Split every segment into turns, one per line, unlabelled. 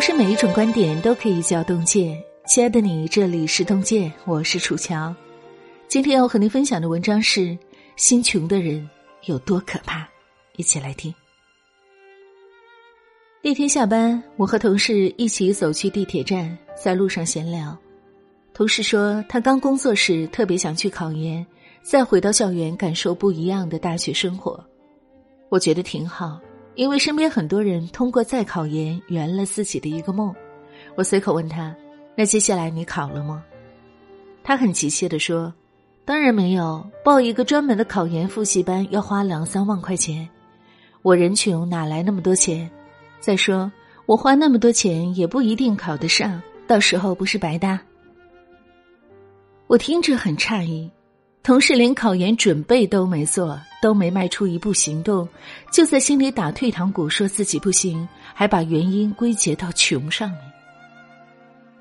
不是每一种观点都可以叫洞见。亲爱的你，这里是洞见，我是楚乔。今天要和您分享的文章是：心穷的人有多可怕？一起来听。那天下班，我和同事一起走去地铁站，在路上闲聊。同事说，他刚工作时特别想去考研，再回到校园感受不一样的大学生活。我觉得挺好。因为身边很多人通过再考研圆了自己的一个梦，我随口问他：“那接下来你考了吗？”他很急切的说：“当然没有，报一个专门的考研复习班要花两三万块钱，我人穷哪来那么多钱？再说我花那么多钱也不一定考得上，到时候不是白搭。”我听着很诧异。同事连考研准备都没做，都没迈出一步行动，就在心里打退堂鼓，说自己不行，还把原因归结到穷上面。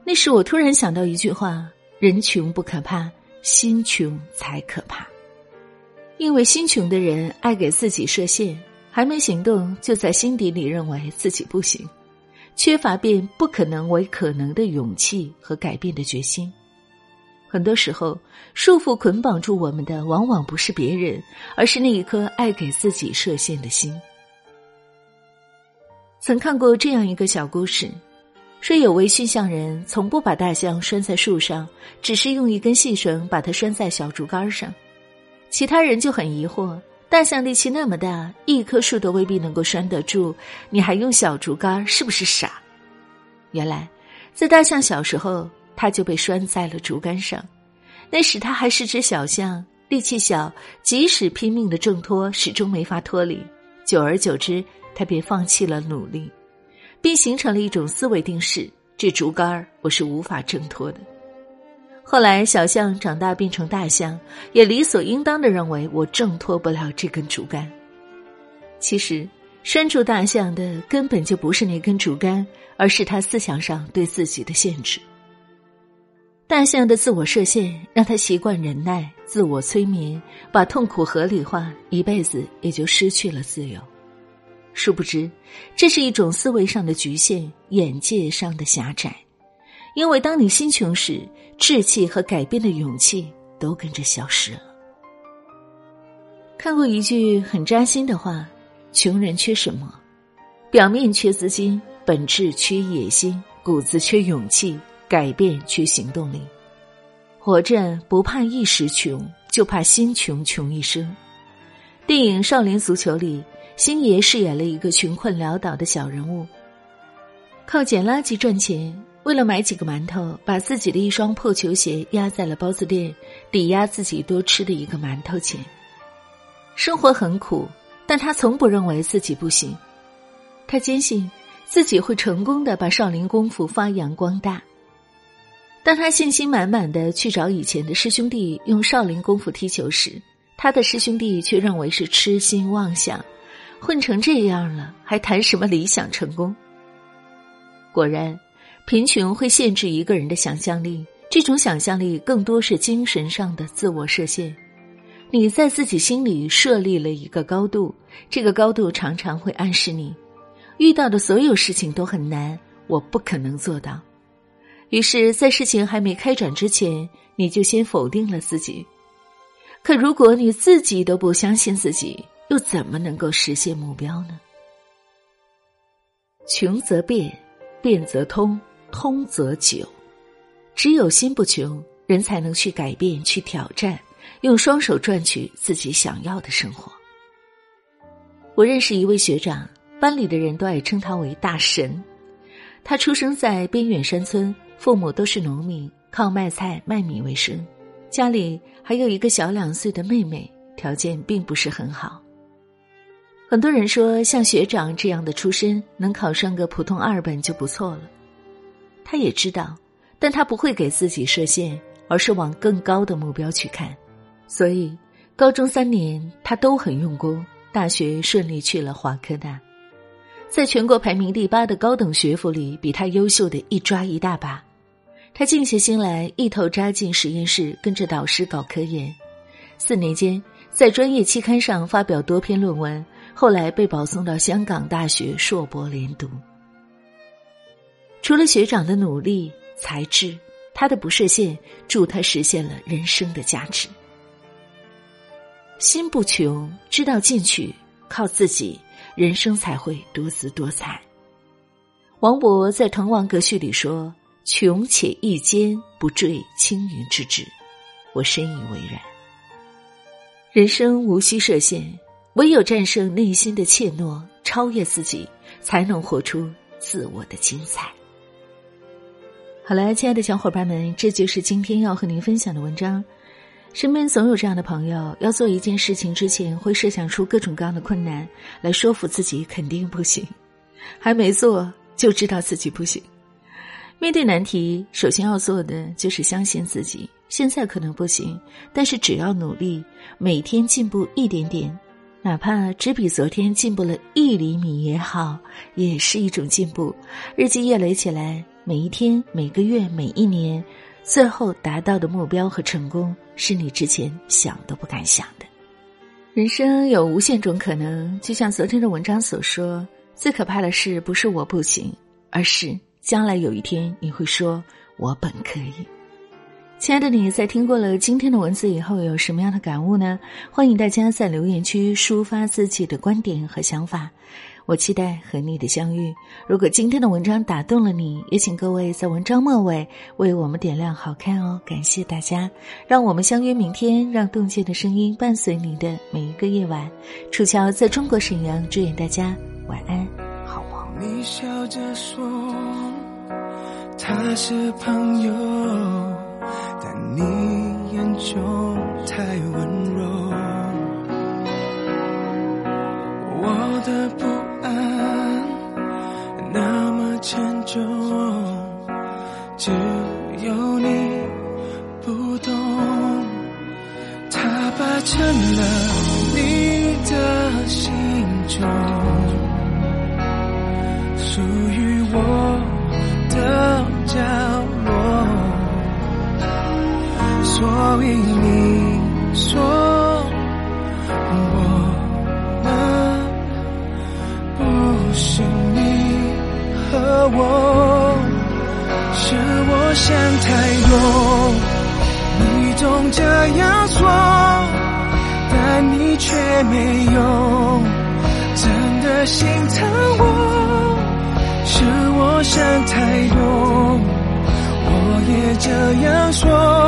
那时我突然想到一句话：人穷不可怕，心穷才可怕。因为心穷的人爱给自己设限，还没行动，就在心底里认为自己不行，缺乏变不可能为可能的勇气和改变的决心。很多时候，束缚捆绑住我们的，往往不是别人，而是那一颗爱给自己设限的心。曾看过这样一个小故事，说有位驯象人从不把大象拴在树上，只是用一根细绳把它拴在小竹竿上。其他人就很疑惑：大象力气那么大，一棵树都未必能够拴得住，你还用小竹竿，是不是傻？原来，在大象小时候。他就被拴在了竹竿上，那时他还是只小象，力气小，即使拼命的挣脱，始终没法脱离。久而久之，他便放弃了努力，并形成了一种思维定式：这竹竿我是无法挣脱的。后来，小象长大变成大象，也理所应当的认为我挣脱不了这根竹竿。其实，拴住大象的根本就不是那根竹竿，而是他思想上对自己的限制。大象的自我设限，让他习惯忍耐、自我催眠，把痛苦合理化，一辈子也就失去了自由。殊不知，这是一种思维上的局限，眼界上的狭窄。因为当你心穷时，志气和改变的勇气都跟着消失了。看过一句很扎心的话：“穷人缺什么？表面缺资金，本质缺野心，骨子缺勇气。”改变去行动力，活着不怕一时穷，就怕心穷穷一生。电影《少林足球》里，星爷饰演了一个穷困潦倒的小人物，靠捡垃圾赚钱。为了买几个馒头，把自己的一双破球鞋压在了包子店，抵押自己多吃的一个馒头钱。生活很苦，但他从不认为自己不行。他坚信自己会成功的把少林功夫发扬光大。当他信心满满的去找以前的师兄弟用少林功夫踢球时，他的师兄弟却认为是痴心妄想，混成这样了还谈什么理想成功？果然，贫穷会限制一个人的想象力，这种想象力更多是精神上的自我设限。你在自己心里设立了一个高度，这个高度常常会暗示你，遇到的所有事情都很难，我不可能做到。于是，在事情还没开展之前，你就先否定了自己。可如果你自己都不相信自己，又怎么能够实现目标呢？穷则变，变则通，通则久。只有心不穷，人才能去改变、去挑战，用双手赚取自己想要的生活。我认识一位学长，班里的人都爱称他为大神。他出生在边远山村。父母都是农民，靠卖菜卖米为生，家里还有一个小两岁的妹妹，条件并不是很好。很多人说，像学长这样的出身，能考上个普通二本就不错了。他也知道，但他不会给自己设限，而是往更高的目标去看。所以，高中三年他都很用功，大学顺利去了华科大，在全国排名第八的高等学府里，比他优秀的一抓一大把。他静下心来，一头扎进实验室，跟着导师搞科研。四年间，在专业期刊上发表多篇论文，后来被保送到香港大学硕博连读。除了学长的努力、才智，他的不设限助他实现了人生的价值。心不穷，知道进取，靠自己，人生才会多姿多彩。王勃在《滕王阁序》里说：“穷且益坚，不坠青云之志。”我深以为然。人生无需设限，唯有战胜内心的怯懦，超越自己，才能活出自我的精彩。好了，亲爱的小伙伴们，这就是今天要和您分享的文章。身边总有这样的朋友，要做一件事情之前，会设想出各种各样的困难，来说服自己肯定不行，还没做就知道自己不行。面对难题，首先要做的就是相信自己。现在可能不行，但是只要努力，每天进步一点点，哪怕只比昨天进步了一厘米也好，也是一种进步。日积月累起来，每一天、每个月、每一年，最后达到的目标和成功，是你之前想都不敢想的。人生有无限种可能，就像昨天的文章所说，最可怕的事不是我不行，而是将来有一天你会说我本可以。亲爱的你，在听过了今天的文字以后，有什么样的感悟呢？欢迎大家在留言区抒发自己的观点和想法，我期待和你的相遇。如果今天的文章打动了你，也请各位在文章末尾为我们点亮好看哦！感谢大家，让我们相约明天，让动见的声音伴随你的每一个夜晚。楚乔在中国沈阳，祝愿大家晚安，好梦。
你笑着说，他是朋友。但你眼中太温柔，我的不安那么沉重，只有你不懂，他霸占了所以你说我们不是你和我，是我想太多。你总这样说，但你却没有真的心疼我，是我想太多。我也这样说。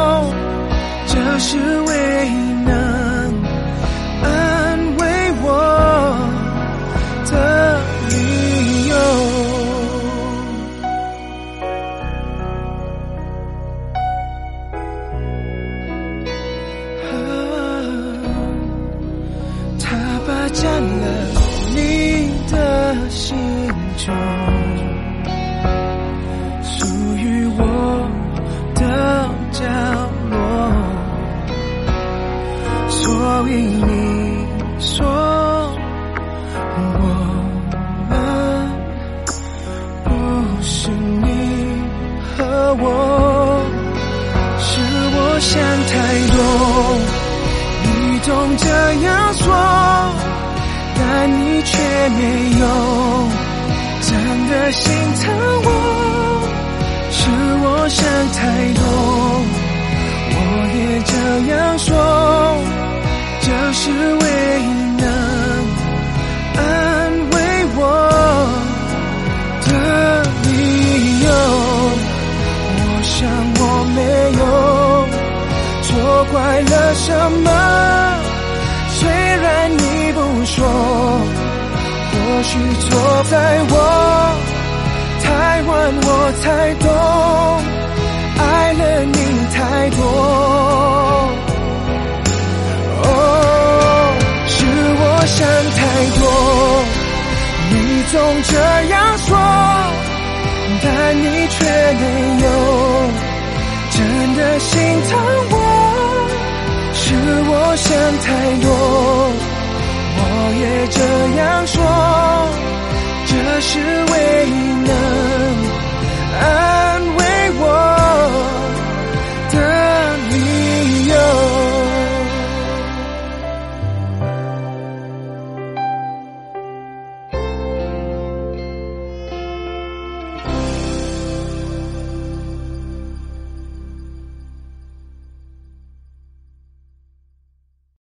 这是唯一能安慰我的理由。他霸占了你的心中。我，是我想太多。你总这样说，但你却没有真的心疼我，是我想太多。是错在我